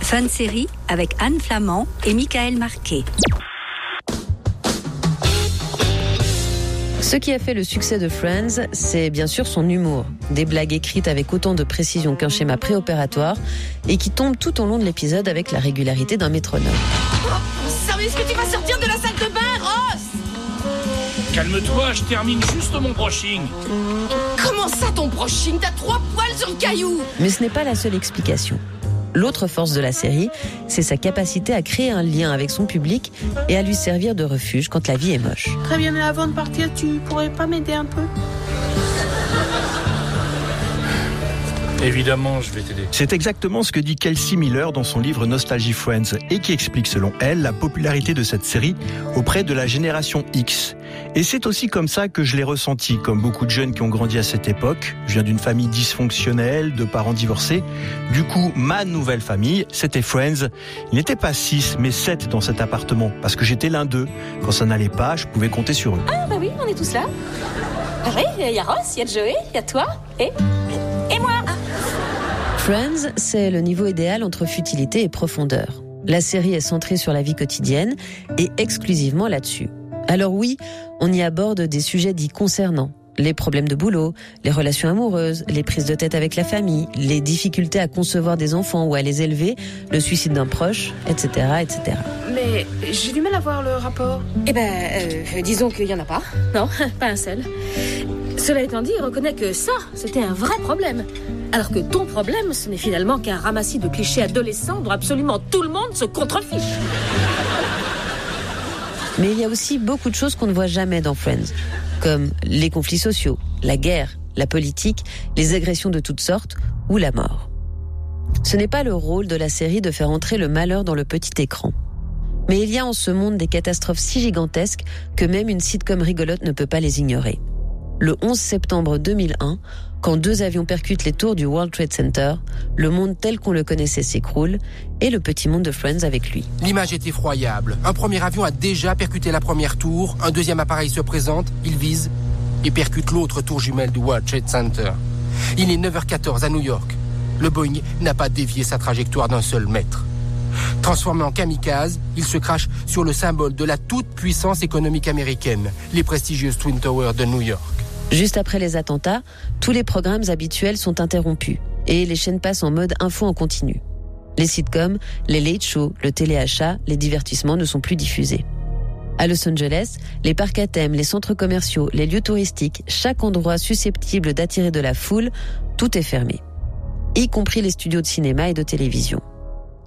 Fun série avec Anne Flamand et Michael Marquet. Ce qui a fait le succès de Friends, c'est bien sûr son humour. Des blagues écrites avec autant de précision qu'un schéma préopératoire et qui tombent tout au long de l'épisode avec la régularité d'un métronome. Sérieux, est-ce que tu vas sortir de la salle de bain, Ross? Calme-toi, je termine juste mon brushing. Comment ça, ton brushing? T'as trois poils sur le caillou Mais ce n'est pas la seule explication. L'autre force de la série, c'est sa capacité à créer un lien avec son public et à lui servir de refuge quand la vie est moche. Très bien, mais avant de partir, tu pourrais pas m'aider un peu? Évidemment, je vais t'aider. C'est exactement ce que dit Kelsey Miller dans son livre Nostalgie Friends et qui explique selon elle la popularité de cette série auprès de la génération X. Et c'est aussi comme ça que je l'ai ressenti, comme beaucoup de jeunes qui ont grandi à cette époque. Je viens d'une famille dysfonctionnelle, de parents divorcés. Du coup, ma nouvelle famille, c'était Friends. Il n'était pas six, mais sept dans cet appartement, parce que j'étais l'un d'eux. Quand ça n'allait pas, je pouvais compter sur eux. Ah bah oui, on est tous là. Ah oui, il y a Ross, il y a Joey, il y a toi et... et moi Friends, c'est le niveau idéal entre futilité et profondeur. La série est centrée sur la vie quotidienne et exclusivement là-dessus. Alors oui, on y aborde des sujets dits concernants. Les problèmes de boulot, les relations amoureuses, les prises de tête avec la famille, les difficultés à concevoir des enfants ou à les élever, le suicide d'un proche, etc., etc. Mais j'ai du mal à voir le rapport. Eh ben, euh, disons qu'il y en a pas. Non, pas un seul. Cela étant dit, reconnais que ça, c'était un vrai problème. Alors que ton problème, ce n'est finalement qu'un ramassis de clichés adolescents dont absolument tout le monde se contrefiche. Mais il y a aussi beaucoup de choses qu'on ne voit jamais dans Friends, comme les conflits sociaux, la guerre, la politique, les agressions de toutes sortes ou la mort. Ce n'est pas le rôle de la série de faire entrer le malheur dans le petit écran. Mais il y a en ce monde des catastrophes si gigantesques que même une sitcom rigolote ne peut pas les ignorer. Le 11 septembre 2001, quand deux avions percutent les tours du World Trade Center, le monde tel qu'on le connaissait s'écroule et le petit monde de Friends avec lui. L'image est effroyable. Un premier avion a déjà percuté la première tour, un deuxième appareil se présente, il vise et percute l'autre tour jumelle du World Trade Center. Il est 9h14 à New York. Le Boeing n'a pas dévié sa trajectoire d'un seul mètre. Transformé en kamikaze, il se crache sur le symbole de la toute-puissance économique américaine, les prestigieuses Twin Towers de New York. Juste après les attentats, tous les programmes habituels sont interrompus et les chaînes passent en mode info en continu. Les sitcoms, les late shows, le téléachat, les divertissements ne sont plus diffusés. À Los Angeles, les parcs à thème, les centres commerciaux, les lieux touristiques, chaque endroit susceptible d'attirer de la foule, tout est fermé. Y compris les studios de cinéma et de télévision.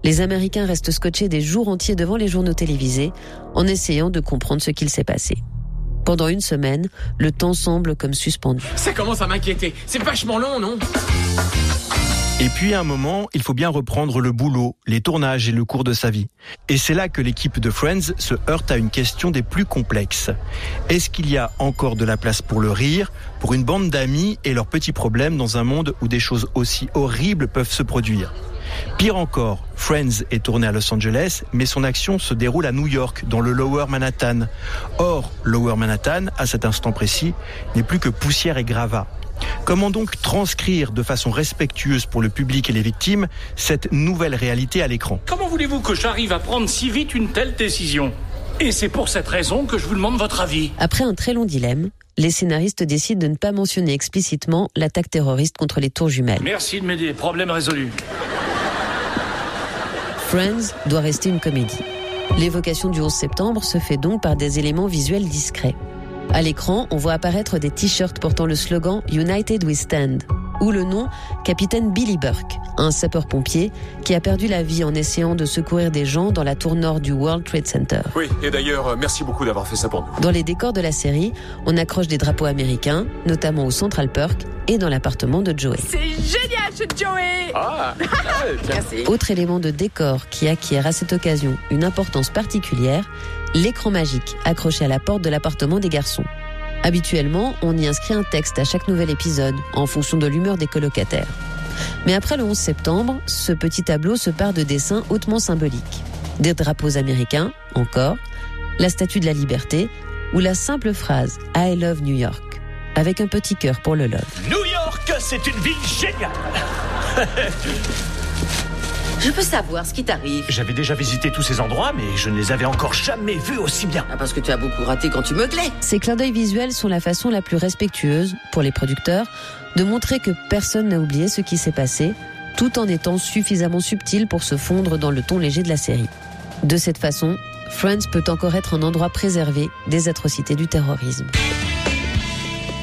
Les Américains restent scotchés des jours entiers devant les journaux télévisés en essayant de comprendre ce qu'il s'est passé. Pendant une semaine, le temps semble comme suspendu. Ça commence à m'inquiéter. C'est vachement long, non? Et puis à un moment, il faut bien reprendre le boulot, les tournages et le cours de sa vie. Et c'est là que l'équipe de Friends se heurte à une question des plus complexes. Est-ce qu'il y a encore de la place pour le rire, pour une bande d'amis et leurs petits problèmes dans un monde où des choses aussi horribles peuvent se produire? Pire encore, Friends est tourné à Los Angeles, mais son action se déroule à New York, dans le Lower Manhattan. Or, Lower Manhattan, à cet instant précis, n'est plus que poussière et gravat. Comment donc transcrire de façon respectueuse pour le public et les victimes cette nouvelle réalité à l'écran? Comment voulez-vous que j'arrive à prendre si vite une telle décision? Et c'est pour cette raison que je vous demande votre avis. Après un très long dilemme, les scénaristes décident de ne pas mentionner explicitement l'attaque terroriste contre les tours jumelles. Merci de m'aider, problème résolu. Friends doit rester une comédie. L'évocation du 11 septembre se fait donc par des éléments visuels discrets. À l'écran, on voit apparaître des t-shirts portant le slogan United We Stand ou le nom Capitaine Billy Burke, un sapeur-pompier qui a perdu la vie en essayant de secourir des gens dans la tour nord du World Trade Center. Oui, et d'ailleurs, euh, merci beaucoup d'avoir fait ça pour nous. Dans les décors de la série, on accroche des drapeaux américains, notamment au Central Park et dans l'appartement de Joey. C'est génial, ce Joey Ah, Merci. Autre élément de décor qui acquiert à cette occasion une importance particulière, l'écran magique accroché à la porte de l'appartement des garçons. Habituellement, on y inscrit un texte à chaque nouvel épisode, en fonction de l'humeur des colocataires. Mais après le 11 septembre, ce petit tableau se part de dessins hautement symboliques. Des drapeaux américains, encore, la statue de la liberté, ou la simple phrase I love New York, avec un petit cœur pour le love. New York, c'est une ville géniale Je peux savoir ce qui t'arrive. J'avais déjà visité tous ces endroits, mais je ne les avais encore jamais vus aussi bien. Ah, parce que tu as beaucoup raté quand tu meuglais. Ces clins d'œil visuels sont la façon la plus respectueuse, pour les producteurs, de montrer que personne n'a oublié ce qui s'est passé, tout en étant suffisamment subtil pour se fondre dans le ton léger de la série. De cette façon, Friends peut encore être un endroit préservé des atrocités du terrorisme.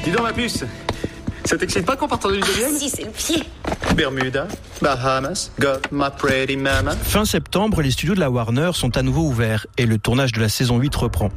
Dis donc, ma puce, ça t'excite pas qu'on parte en lune de miel Si, c'est le pied. Bermuda, Bahamas, got my pretty mama. Fin septembre, les studios de la Warner sont à nouveau ouverts et le tournage de la saison 8 reprend.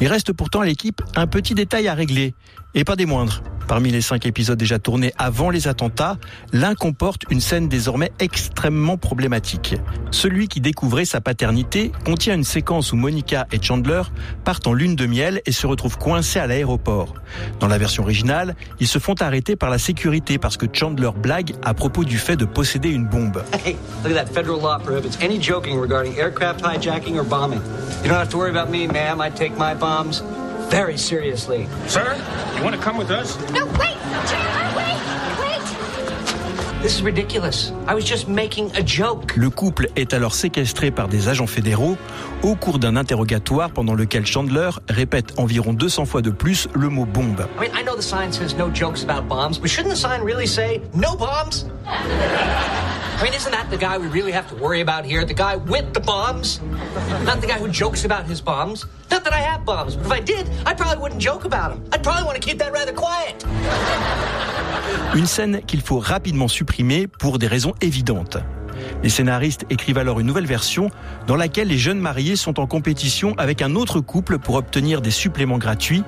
Il reste pourtant à l'équipe un petit détail à régler, et pas des moindres. Parmi les cinq épisodes déjà tournés avant les attentats, l'un comporte une scène désormais extrêmement problématique. Celui qui découvrait sa paternité contient une séquence où Monica et Chandler partent en lune de miel et se retrouvent coincés à l'aéroport. Dans la version originale, ils se font arrêter par la sécurité parce que Chandler blague à propos du fait de posséder une bombe. Hey, look at that. Any joking regarding hijacking or bombing. You don't have to worry about me, ma'am. I take my bombs very seriously. Sir, you want to come with us? No, wait! Chandler, wait! Wait! This is ridiculous. I was just making a joke. Le couple est alors séquestré par des agents fédéraux au cours d'un interrogatoire pendant lequel Chandler répète environ 200 fois de plus le mot bombe. I mean, I know the sign says no jokes about bombs, but shouldn't the sign really say no bombs? I mean, isn't that the guy we really have to worry about here? The guy with the bombs? Not the guy who jokes about his bombs? Not that I have bombs, but if I did, I probably wouldn't joke about them. I'd probably want to keep that rather quiet. Une scène qu'il faut rapidement supprimer pour des raisons évidentes. Les scénaristes écrivent alors une nouvelle version dans laquelle les jeunes mariés sont en compétition avec un autre couple pour obtenir des suppléments gratuits.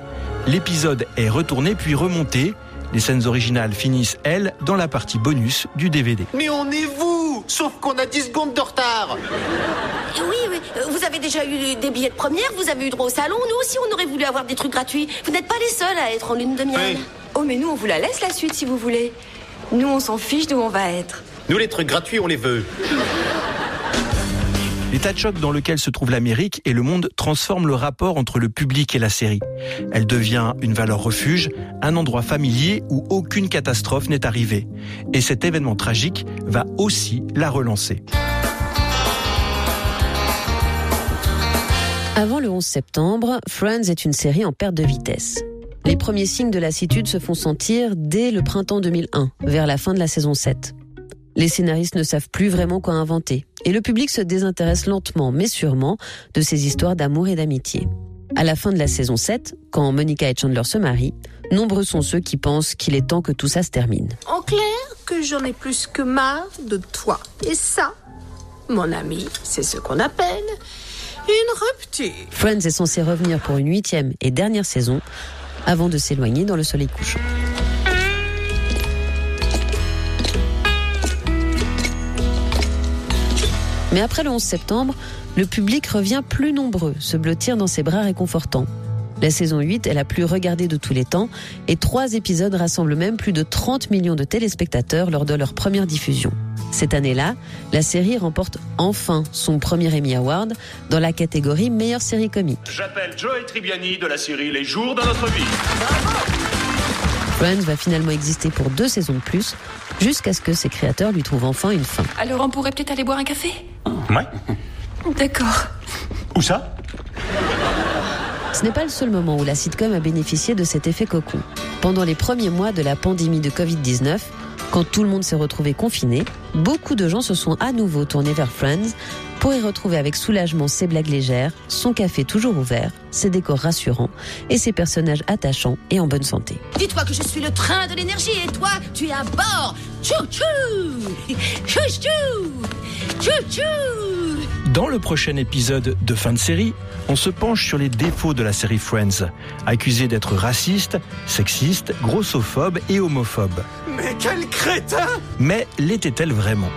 L'épisode est retourné puis remonté. Les scènes originales finissent, elles, dans la partie bonus du DVD. Mais on est vous Sauf qu'on a 10 secondes de retard Oui, oui. euh, Vous avez déjà eu des billets de première, vous avez eu droit au salon. Nous aussi, on aurait voulu avoir des trucs gratuits. Vous n'êtes pas les seuls à être en lune de miel. Oh, mais nous, on vous la laisse la suite si vous voulez. Nous, on s'en fiche d'où on va être. Nous, les trucs gratuits, on les veut. L'état de choc dans lequel se trouve l'Amérique et le monde transforme le rapport entre le public et la série. Elle devient une valeur refuge, un endroit familier où aucune catastrophe n'est arrivée. Et cet événement tragique va aussi la relancer. Avant le 11 septembre, Friends est une série en perte de vitesse. Les premiers signes de lassitude se font sentir dès le printemps 2001, vers la fin de la saison 7. Les scénaristes ne savent plus vraiment quoi inventer, et le public se désintéresse lentement mais sûrement de ces histoires d'amour et d'amitié. À la fin de la saison 7, quand Monica et Chandler se marient, nombreux sont ceux qui pensent qu'il est temps que tout ça se termine. En clair, que j'en ai plus que marre de toi. Et ça, mon ami, c'est ce qu'on appelle une rupture. Friends est censé revenir pour une huitième et dernière saison, avant de s'éloigner dans le soleil couchant. Mais après le 11 septembre, le public revient plus nombreux, se blottir dans ses bras réconfortants. La saison 8 est la plus regardée de tous les temps et trois épisodes rassemblent même plus de 30 millions de téléspectateurs lors de leur première diffusion. Cette année-là, la série remporte enfin son premier Emmy Award dans la catégorie meilleure série comique. J'appelle Joey Tribbiani de la série Les jours de notre vie. Friends va finalement exister pour deux saisons de plus, jusqu'à ce que ses créateurs lui trouvent enfin une fin. Alors, on pourrait peut-être aller boire un café? Ouais. D'accord. Où ça? Ce n'est pas le seul moment où la sitcom a bénéficié de cet effet cocon. Pendant les premiers mois de la pandémie de Covid-19, quand tout le monde s'est retrouvé confiné, beaucoup de gens se sont à nouveau tournés vers Friends pour y retrouver avec soulagement ses blagues légères, son café toujours ouvert, ses décors rassurants et ses personnages attachants et en bonne santé. Dis-toi que je suis le train de l'énergie et toi, tu es à bord. Tchou tchou Tchou tchou Tchou tchou Dans le prochain épisode de fin de série, on se penche sur les défauts de la série Friends, accusée d'être raciste, sexiste, grossophobe et homophobe. Mais quel crétin! Mais l'était-elle vraiment?